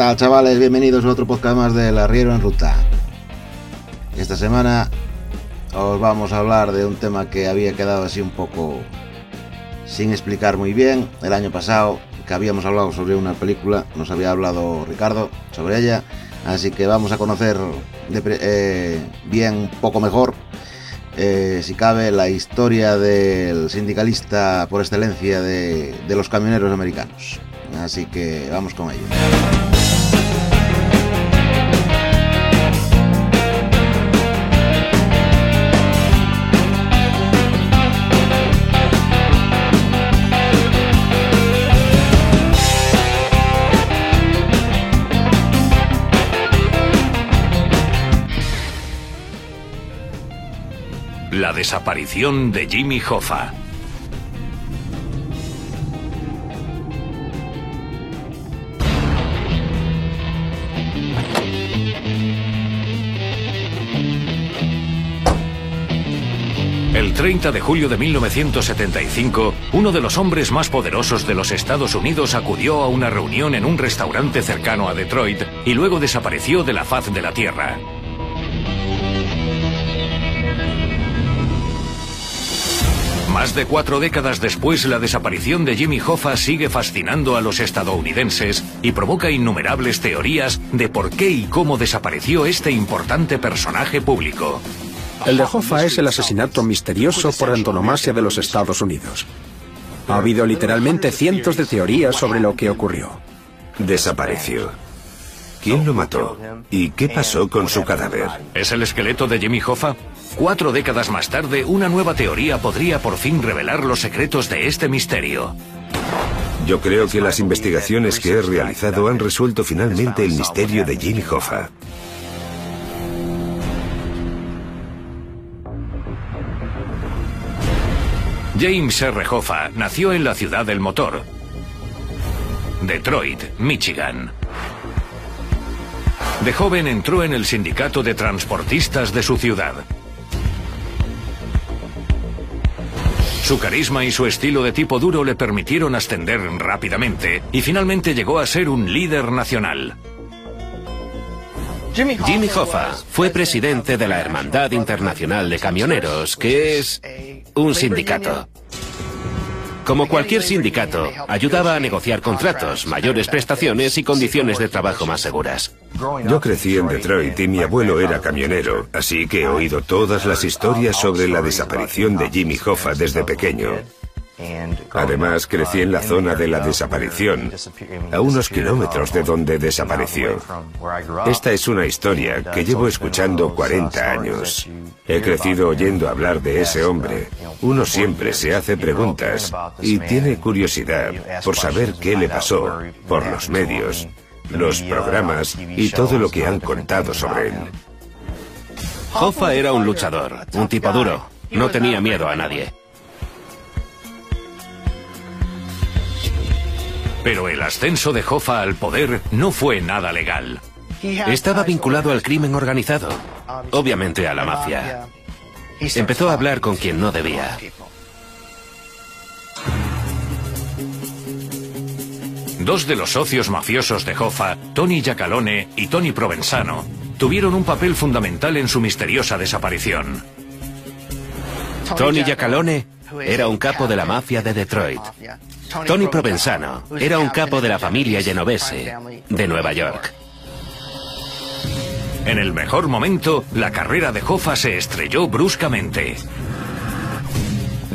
Tal chavales? Bienvenidos a otro podcast más del Arriero en Ruta. Esta semana os vamos a hablar de un tema que había quedado así un poco sin explicar muy bien. El año pasado que habíamos hablado sobre una película, nos había hablado Ricardo sobre ella, así que vamos a conocer de eh, bien un poco mejor, eh, si cabe, la historia del sindicalista por excelencia de, de los camioneros americanos. Así que vamos con ello. Desaparición de Jimmy Hoffa. El 30 de julio de 1975, uno de los hombres más poderosos de los Estados Unidos acudió a una reunión en un restaurante cercano a Detroit y luego desapareció de la faz de la Tierra. Más de cuatro décadas después, la desaparición de Jimmy Hoffa sigue fascinando a los estadounidenses y provoca innumerables teorías de por qué y cómo desapareció este importante personaje público. El de Hoffa es el asesinato misterioso por antonomasia de los Estados Unidos. Ha habido literalmente cientos de teorías sobre lo que ocurrió. Desapareció. ¿Quién lo mató? ¿Y qué pasó con su cadáver? ¿Es el esqueleto de Jimmy Hoffa? Cuatro décadas más tarde, una nueva teoría podría por fin revelar los secretos de este misterio. Yo creo que las investigaciones que he realizado han resuelto finalmente el misterio de Jimmy Hoffa. James R. Hoffa nació en la ciudad del motor, Detroit, Michigan. De joven entró en el sindicato de transportistas de su ciudad. Su carisma y su estilo de tipo duro le permitieron ascender rápidamente y finalmente llegó a ser un líder nacional. Jimmy Hoffa fue presidente de la Hermandad Internacional de Camioneros, que es un sindicato. Como cualquier sindicato, ayudaba a negociar contratos, mayores prestaciones y condiciones de trabajo más seguras. Yo crecí en Detroit y mi abuelo era camionero, así que he oído todas las historias sobre la desaparición de Jimmy Hoffa desde pequeño. Además, crecí en la zona de la desaparición, a unos kilómetros de donde desapareció. Esta es una historia que llevo escuchando 40 años. He crecido oyendo hablar de ese hombre. Uno siempre se hace preguntas y tiene curiosidad por saber qué le pasó, por los medios, los programas y todo lo que han contado sobre él. Hoffa era un luchador, un tipo duro. No tenía miedo a nadie. Pero el ascenso de Hoffa al poder no fue nada legal. Estaba vinculado al crimen organizado, obviamente a la mafia. Empezó a hablar con quien no debía. Dos de los socios mafiosos de Hoffa, Tony Giacalone y Tony Provenzano, tuvieron un papel fundamental en su misteriosa desaparición. Tony Giacalone era un capo de la mafia de Detroit. Tony Provenzano era un capo de la familia genovese de Nueva York. En el mejor momento, la carrera de Hoffa se estrelló bruscamente.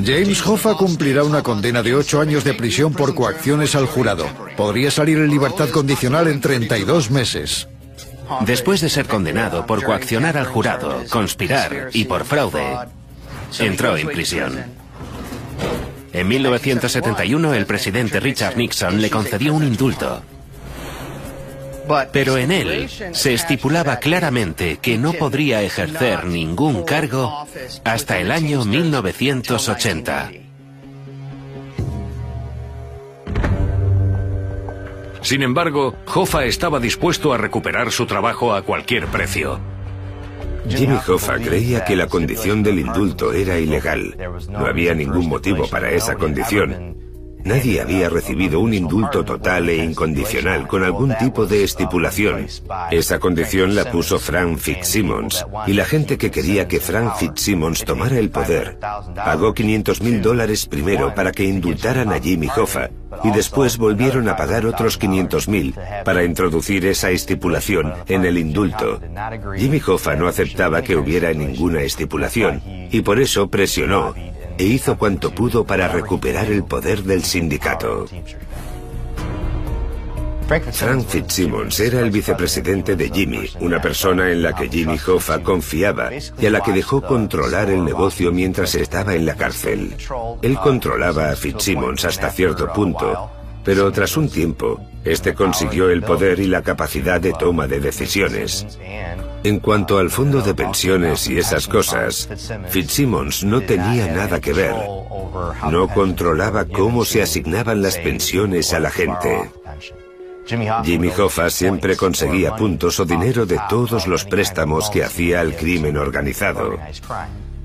James Hoffa cumplirá una condena de ocho años de prisión por coacciones al jurado. Podría salir en libertad condicional en 32 meses. Después de ser condenado por coaccionar al jurado, conspirar y por fraude, entró en prisión. En 1971 el presidente Richard Nixon le concedió un indulto. Pero en él se estipulaba claramente que no podría ejercer ningún cargo hasta el año 1980. Sin embargo, Hoffa estaba dispuesto a recuperar su trabajo a cualquier precio. Jimmy Hoffa creía que la condición del indulto era ilegal. No había ningún motivo para esa condición. Nadie había recibido un indulto total e incondicional con algún tipo de estipulación. Esa condición la puso Frank Fitzsimmons y la gente que quería que Frank Fitzsimmons tomara el poder pagó 500 mil dólares primero para que indultaran a Jimmy Hoffa y después volvieron a pagar otros 500 mil para introducir esa estipulación en el indulto. Jimmy Hoffa no aceptaba que hubiera ninguna estipulación y por eso presionó e hizo cuanto pudo para recuperar el poder del sindicato. Frank Fitzsimmons era el vicepresidente de Jimmy, una persona en la que Jimmy Hoffa confiaba y a la que dejó controlar el negocio mientras estaba en la cárcel. Él controlaba a Fitzsimmons hasta cierto punto, pero tras un tiempo, este consiguió el poder y la capacidad de toma de decisiones. En cuanto al fondo de pensiones y esas cosas, Fitzsimmons no tenía nada que ver. No controlaba cómo se asignaban las pensiones a la gente. Jimmy Hoffa siempre conseguía puntos o dinero de todos los préstamos que hacía al crimen organizado.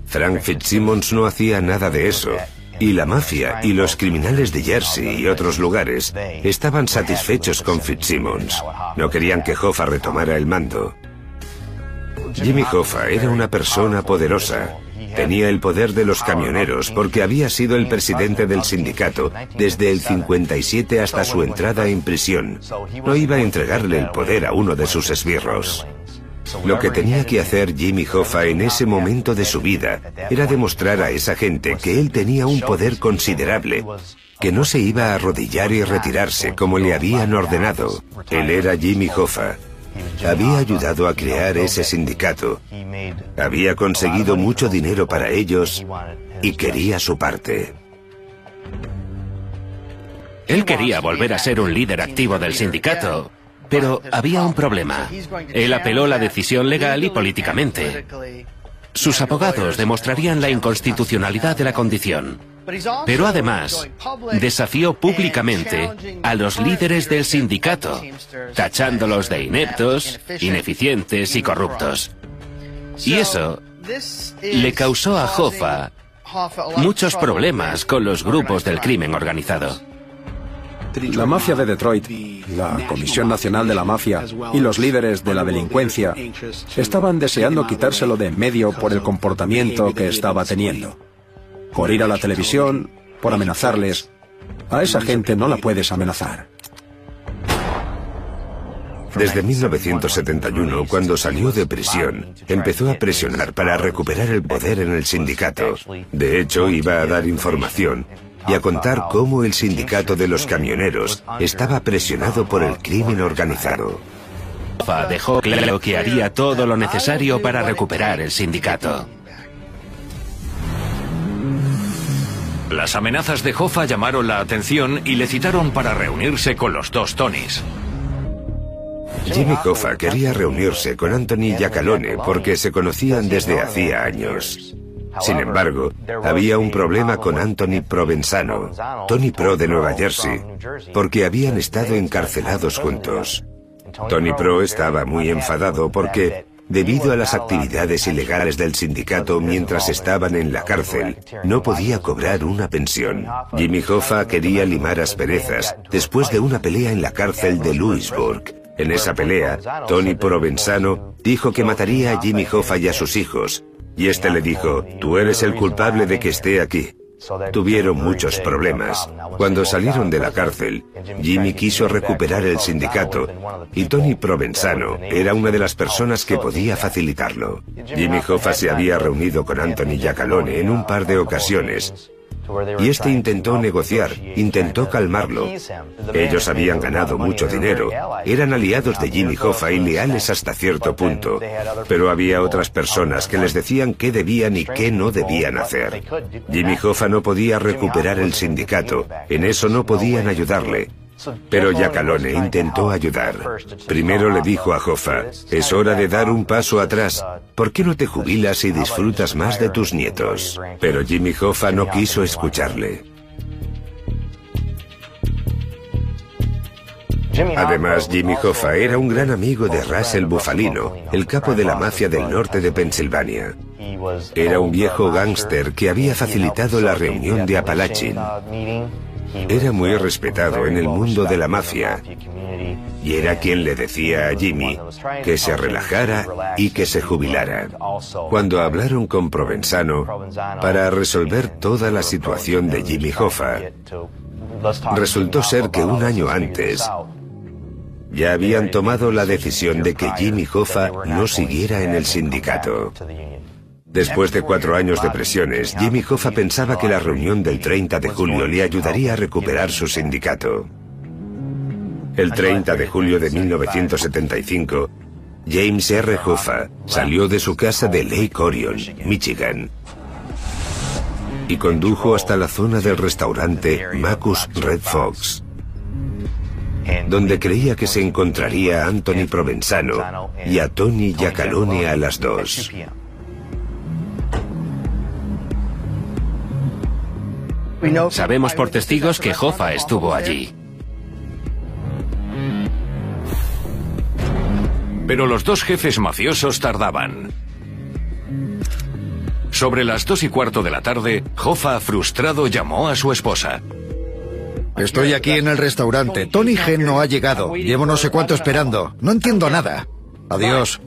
Frank Fitzsimmons no hacía nada de eso. Y la mafia y los criminales de Jersey y otros lugares estaban satisfechos con Fitzsimmons. No querían que Hoffa retomara el mando. Jimmy Hoffa era una persona poderosa. Tenía el poder de los camioneros porque había sido el presidente del sindicato desde el 57 hasta su entrada en prisión. No iba a entregarle el poder a uno de sus esbirros. Lo que tenía que hacer Jimmy Hoffa en ese momento de su vida era demostrar a esa gente que él tenía un poder considerable, que no se iba a arrodillar y retirarse como le habían ordenado. Él era Jimmy Hoffa. Había ayudado a crear ese sindicato. Había conseguido mucho dinero para ellos y quería su parte. Él quería volver a ser un líder activo del sindicato, pero había un problema. Él apeló la decisión legal y políticamente. Sus abogados demostrarían la inconstitucionalidad de la condición. Pero además, desafió públicamente a los líderes del sindicato, tachándolos de ineptos, ineficientes y corruptos. Y eso le causó a Hoffa muchos problemas con los grupos del crimen organizado. La mafia de Detroit, la Comisión Nacional de la Mafia y los líderes de la delincuencia estaban deseando quitárselo de en medio por el comportamiento que estaba teniendo por ir a la televisión, por amenazarles. A esa gente no la puedes amenazar. Desde 1971, cuando salió de prisión, empezó a presionar para recuperar el poder en el sindicato. De hecho, iba a dar información y a contar cómo el sindicato de los camioneros estaba presionado por el crimen organizado. Dejó claro que haría todo lo necesario para recuperar el sindicato. Las amenazas de Hoffa llamaron la atención y le citaron para reunirse con los dos Tonys. Jimmy Hoffa quería reunirse con Anthony Giacalone porque se conocían desde hacía años. Sin embargo, había un problema con Anthony Provenzano, Tony Pro de Nueva Jersey, porque habían estado encarcelados juntos. Tony Pro estaba muy enfadado porque Debido a las actividades ilegales del sindicato mientras estaban en la cárcel, no podía cobrar una pensión. Jimmy Hoffa quería limar asperezas después de una pelea en la cárcel de Louisburg. En esa pelea, Tony Provenzano dijo que mataría a Jimmy Hoffa y a sus hijos, y este le dijo, tú eres el culpable de que esté aquí. Tuvieron muchos problemas. Cuando salieron de la cárcel, Jimmy quiso recuperar el sindicato y Tony Provenzano era una de las personas que podía facilitarlo. Jimmy Hoffa se había reunido con Anthony Giacalone en un par de ocasiones y este intentó negociar, intentó calmarlo. Ellos habían ganado mucho dinero, eran aliados de Jimmy Hoffa y leales hasta cierto punto, pero había otras personas que les decían qué debían y qué no debían hacer. Jimmy Hoffa no podía recuperar el sindicato, en eso no podían ayudarle. Pero Yacalone intentó ayudar. Primero le dijo a Hoffa, es hora de dar un paso atrás. ¿Por qué no te jubilas y disfrutas más de tus nietos? Pero Jimmy Hoffa no quiso escucharle. Además, Jimmy Hoffa era un gran amigo de Russell Bufalino, el capo de la mafia del norte de Pensilvania. Era un viejo gángster que había facilitado la reunión de Apalachin. Era muy respetado en el mundo de la mafia y era quien le decía a Jimmy que se relajara y que se jubilara. Cuando hablaron con Provenzano para resolver toda la situación de Jimmy Hoffa, resultó ser que un año antes ya habían tomado la decisión de que Jimmy Hoffa no siguiera en el sindicato. Después de cuatro años de presiones, Jimmy Hoffa pensaba que la reunión del 30 de julio le ayudaría a recuperar su sindicato. El 30 de julio de 1975, James R. Hoffa salió de su casa de Lake Orion, Michigan, y condujo hasta la zona del restaurante Macus Red Fox, donde creía que se encontraría a Anthony Provenzano y a Tony Giacalone a las dos. Sabemos por testigos que Hoffa estuvo allí. Pero los dos jefes mafiosos tardaban. Sobre las dos y cuarto de la tarde, Hoffa, frustrado, llamó a su esposa. Estoy aquí en el restaurante. Tony G no ha llegado. Llevo no sé cuánto esperando. No entiendo nada. Adiós.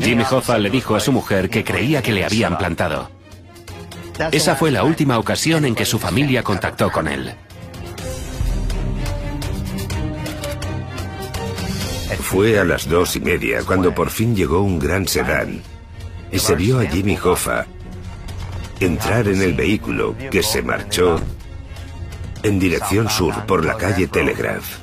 Jimmy Hoffa le dijo a su mujer que creía que le habían plantado. Esa fue la última ocasión en que su familia contactó con él. Fue a las dos y media cuando por fin llegó un gran sedán y se vio a Jimmy Hoffa entrar en el vehículo que se marchó en dirección sur por la calle Telegraph.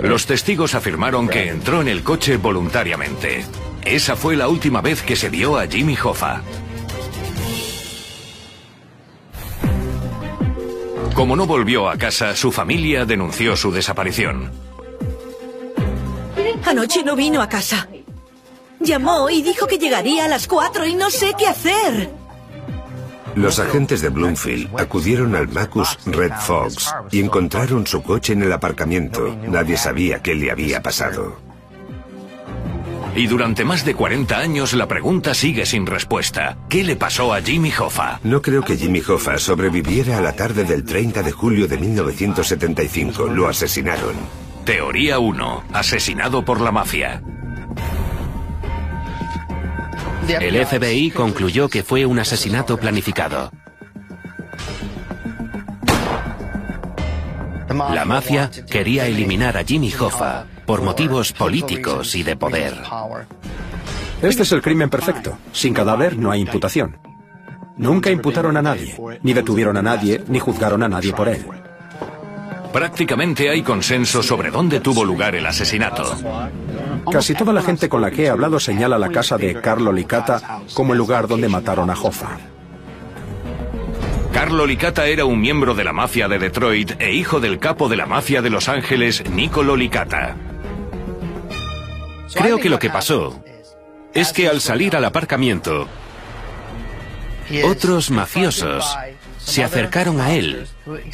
Los testigos afirmaron que entró en el coche voluntariamente. Esa fue la última vez que se vio a Jimmy Hoffa. Como no volvió a casa, su familia denunció su desaparición. Anoche no vino a casa. Llamó y dijo que llegaría a las cuatro y no sé qué hacer. Los agentes de Bloomfield acudieron al Macus Red Fox y encontraron su coche en el aparcamiento. Nadie sabía qué le había pasado. Y durante más de 40 años la pregunta sigue sin respuesta. ¿Qué le pasó a Jimmy Hoffa? No creo que Jimmy Hoffa sobreviviera a la tarde del 30 de julio de 1975. Lo asesinaron. Teoría 1. Asesinado por la mafia. El FBI concluyó que fue un asesinato planificado. La mafia quería eliminar a Jimmy Hoffa por motivos políticos y de poder. Este es el crimen perfecto. Sin cadáver no hay imputación. Nunca imputaron a nadie, ni detuvieron a nadie, ni juzgaron a nadie por él. Prácticamente hay consenso sobre dónde tuvo lugar el asesinato. Casi toda la gente con la que he hablado señala la casa de Carlo Licata como el lugar donde mataron a Hoffa. Carlo Licata era un miembro de la mafia de Detroit e hijo del capo de la mafia de Los Ángeles, Niccolo Licata. Creo que lo que pasó es que al salir al aparcamiento, otros mafiosos se acercaron a él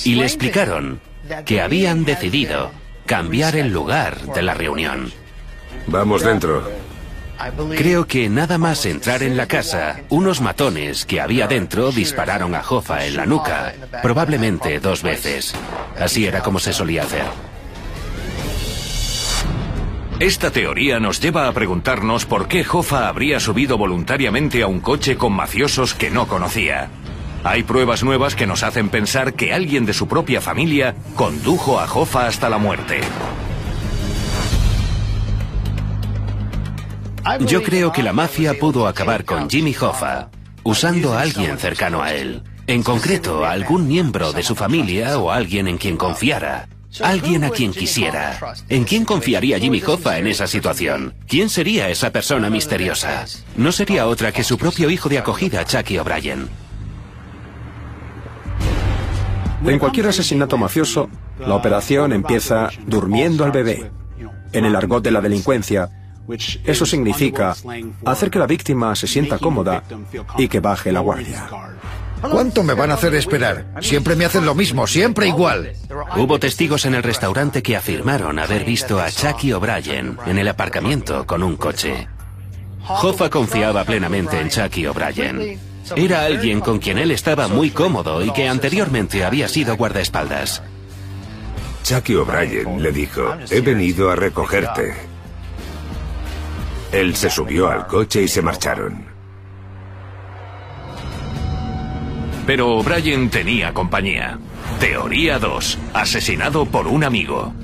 y le explicaron que habían decidido cambiar el lugar de la reunión. Vamos dentro. Creo que nada más entrar en la casa, unos matones que había dentro dispararon a Hoffa en la nuca, probablemente dos veces. Así era como se solía hacer. Esta teoría nos lleva a preguntarnos por qué Hoffa habría subido voluntariamente a un coche con mafiosos que no conocía. Hay pruebas nuevas que nos hacen pensar que alguien de su propia familia condujo a Hoffa hasta la muerte. Yo creo que la mafia pudo acabar con Jimmy Hoffa usando a alguien cercano a él. En concreto, a algún miembro de su familia o alguien en quien confiara. Alguien a quien quisiera. ¿En quién confiaría Jimmy Hoffa en esa situación? ¿Quién sería esa persona misteriosa? No sería otra que su propio hijo de acogida, Chucky O'Brien. En cualquier asesinato mafioso, la operación empieza durmiendo al bebé. En el argot de la delincuencia, eso significa hacer que la víctima se sienta cómoda y que baje la guardia. ¿Cuánto me van a hacer esperar? Siempre me hacen lo mismo, siempre igual. Hubo testigos en el restaurante que afirmaron haber visto a Chucky O'Brien en el aparcamiento con un coche. Hoffa confiaba plenamente en Chucky O'Brien. Era alguien con quien él estaba muy cómodo y que anteriormente había sido guardaespaldas. Chucky O'Brien le dijo, he venido a recogerte. Él se subió al coche y se marcharon. Pero O'Brien tenía compañía. Teoría 2. Asesinado por un amigo.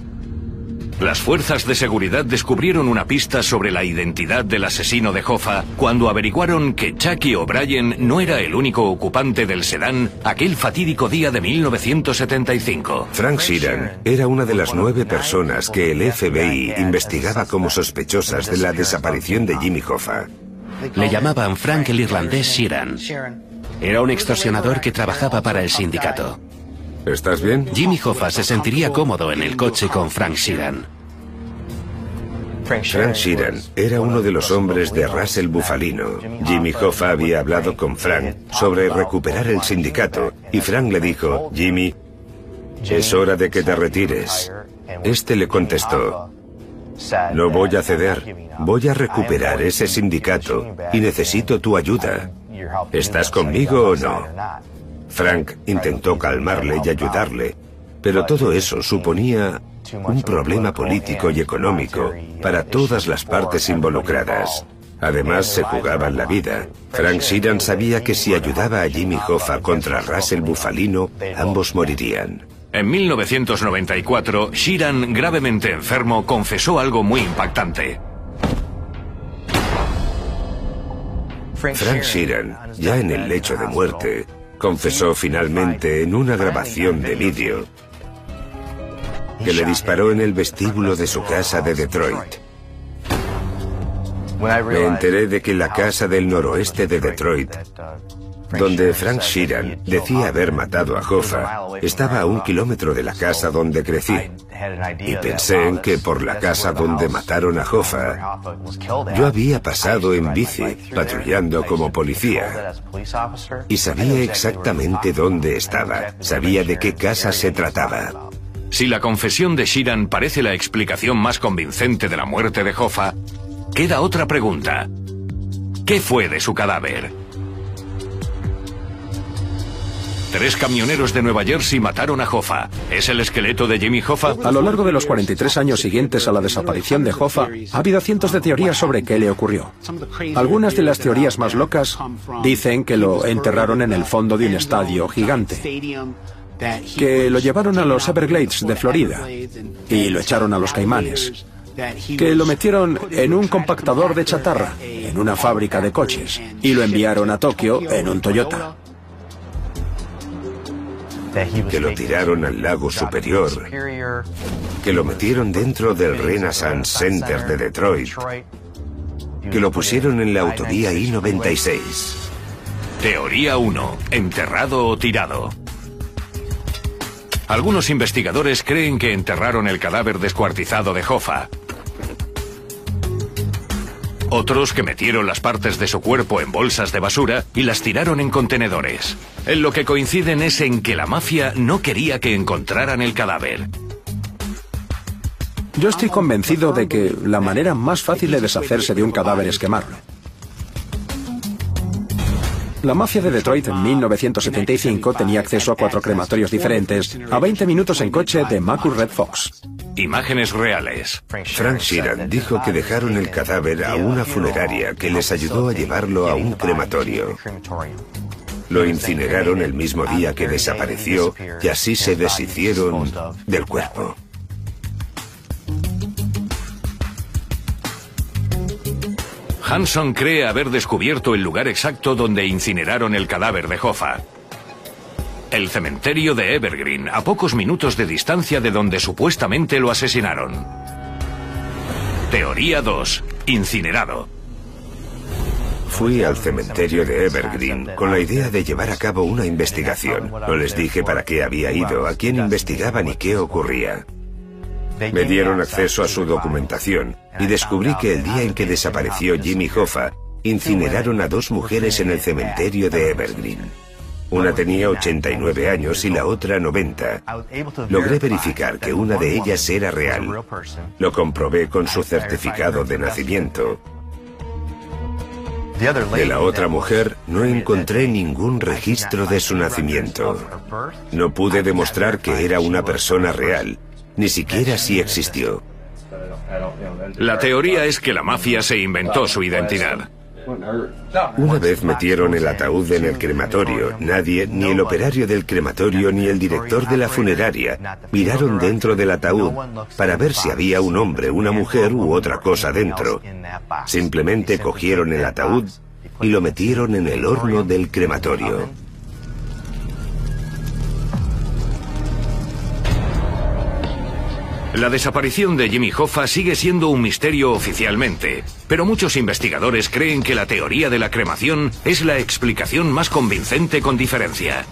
Las fuerzas de seguridad descubrieron una pista sobre la identidad del asesino de Hoffa cuando averiguaron que Chucky O'Brien no era el único ocupante del sedán aquel fatídico día de 1975. Frank Sheeran era una de las nueve personas que el FBI investigaba como sospechosas de la desaparición de Jimmy Hoffa. Le llamaban Frank el irlandés Sheeran. Era un extorsionador que trabajaba para el sindicato. ¿Estás bien? Jimmy Hoffa se sentiría cómodo en el coche con Frank Sheeran. Frank Sheeran era uno de los hombres de Russell Bufalino. Jimmy Hoffa había hablado con Frank sobre recuperar el sindicato y Frank le dijo, Jimmy, es hora de que te retires. Este le contestó, no voy a ceder, voy a recuperar ese sindicato y necesito tu ayuda. ¿Estás conmigo o no? Frank intentó calmarle y ayudarle, pero todo eso suponía un problema político y económico para todas las partes involucradas. Además, se jugaban la vida. Frank Sheeran sabía que si ayudaba a Jimmy Hoffa contra Russell Bufalino, ambos morirían. En 1994, Sheeran, gravemente enfermo, confesó algo muy impactante. Frank Sheeran, ya en el lecho de muerte, confesó finalmente en una grabación de vídeo que le disparó en el vestíbulo de su casa de Detroit. Me enteré de que la casa del noroeste de Detroit, donde Frank Sheeran decía haber matado a Hoffa, estaba a un kilómetro de la casa donde crecí. Y pensé en que por la casa donde mataron a Hoffa, yo había pasado en bici, patrullando como policía. Y sabía exactamente dónde estaba, sabía de qué casa se trataba. Si la confesión de Sheeran parece la explicación más convincente de la muerte de Hoffa, queda otra pregunta. ¿Qué fue de su cadáver? Tres camioneros de Nueva Jersey mataron a Hoffa. ¿Es el esqueleto de Jimmy Hoffa? A lo largo de los 43 años siguientes a la desaparición de Hoffa, ha habido cientos de teorías sobre qué le ocurrió. Algunas de las teorías más locas dicen que lo enterraron en el fondo de un estadio gigante que lo llevaron a los Everglades de Florida y lo echaron a los Caimanes, que lo metieron en un compactador de chatarra en una fábrica de coches y lo enviaron a Tokio en un Toyota. Que lo tiraron al lago superior, que lo metieron dentro del Renaissance Center de Detroit, que lo pusieron en la autovía I-96. Teoría 1. Enterrado o tirado. Algunos investigadores creen que enterraron el cadáver descuartizado de Hoffa. Otros que metieron las partes de su cuerpo en bolsas de basura y las tiraron en contenedores. En lo que coinciden es en que la mafia no quería que encontraran el cadáver. Yo estoy convencido de que la manera más fácil de deshacerse de un cadáver es quemarlo. La mafia de Detroit en 1975 tenía acceso a cuatro crematorios diferentes a 20 minutos en coche de Macul Red Fox. Imágenes reales. Frank Sheeran dijo que dejaron el cadáver a una funeraria que les ayudó a llevarlo a un crematorio. Lo incineraron el mismo día que desapareció y así se deshicieron del cuerpo. Hanson cree haber descubierto el lugar exacto donde incineraron el cadáver de Hoffa. El cementerio de Evergreen, a pocos minutos de distancia de donde supuestamente lo asesinaron. Teoría 2. Incinerado. Fui al cementerio de Evergreen con la idea de llevar a cabo una investigación. No les dije para qué había ido, a quién investigaba ni qué ocurría. Me dieron acceso a su documentación y descubrí que el día en que desapareció Jimmy Hoffa, incineraron a dos mujeres en el cementerio de Evergreen. Una tenía 89 años y la otra 90. Logré verificar que una de ellas era real. Lo comprobé con su certificado de nacimiento. De la otra mujer no encontré ningún registro de su nacimiento. No pude demostrar que era una persona real, ni siquiera si existió. La teoría es que la mafia se inventó su identidad. Una vez metieron el ataúd en el crematorio, nadie, ni el operario del crematorio ni el director de la funeraria, miraron dentro del ataúd para ver si había un hombre, una mujer u otra cosa dentro. Simplemente cogieron el ataúd y lo metieron en el horno del crematorio. La desaparición de Jimmy Hoffa sigue siendo un misterio oficialmente, pero muchos investigadores creen que la teoría de la cremación es la explicación más convincente con diferencia.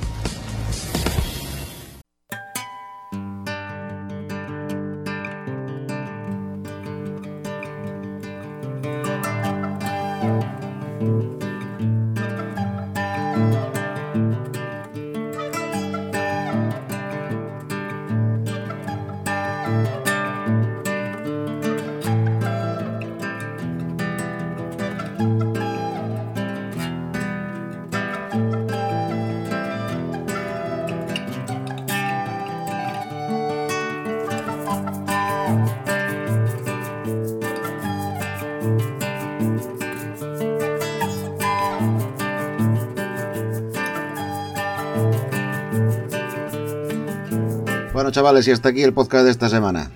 Bueno, chavales, y hasta aquí el podcast de esta semana.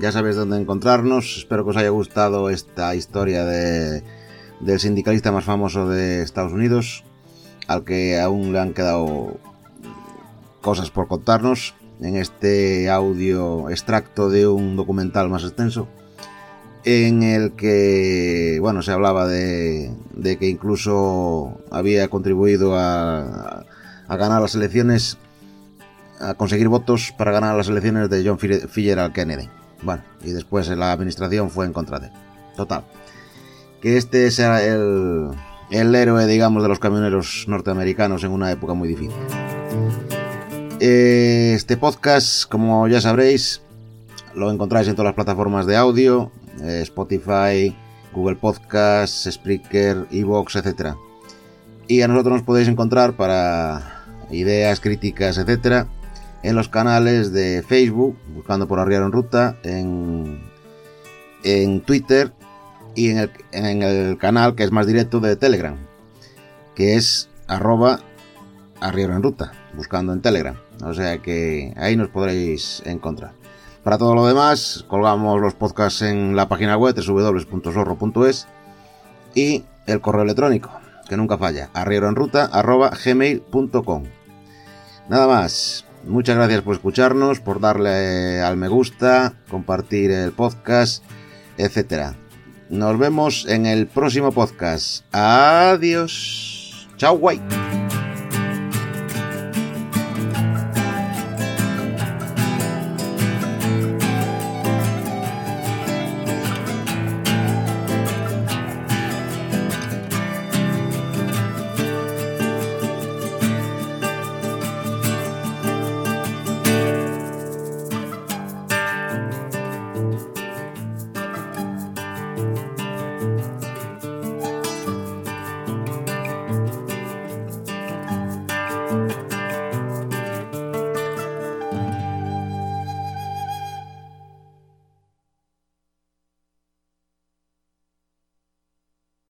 Ya sabéis dónde encontrarnos. Espero que os haya gustado esta historia de, del sindicalista más famoso de Estados Unidos, al que aún le han quedado cosas por contarnos en este audio extracto de un documental más extenso en el que bueno se hablaba de, de que incluso había contribuido a, a ganar las elecciones a conseguir votos para ganar las elecciones de John Fitzgerald Kennedy. Bueno, y después la administración fue en contra de él. Total. Que este sea el, el héroe, digamos, de los camioneros norteamericanos en una época muy difícil. Este podcast, como ya sabréis, lo encontráis en todas las plataformas de audio, eh, Spotify, Google Podcasts, Spreaker, Evox, etc. Y a nosotros nos podéis encontrar para ideas, críticas, etcétera, en los canales de Facebook, buscando por Arriero en Ruta, en, en Twitter y en el, en el, canal que es más directo de Telegram, que es arroba Arriero en Ruta, buscando en Telegram. O sea que ahí nos podréis encontrar. Para todo lo demás, colgamos los podcasts en la página web www.zorro.es y el correo electrónico, que nunca falla, arrieroenruta.gmail.com. Nada más, Muchas gracias por escucharnos, por darle al me gusta, compartir el podcast, etc. Nos vemos en el próximo podcast. Adiós. Chao, guay.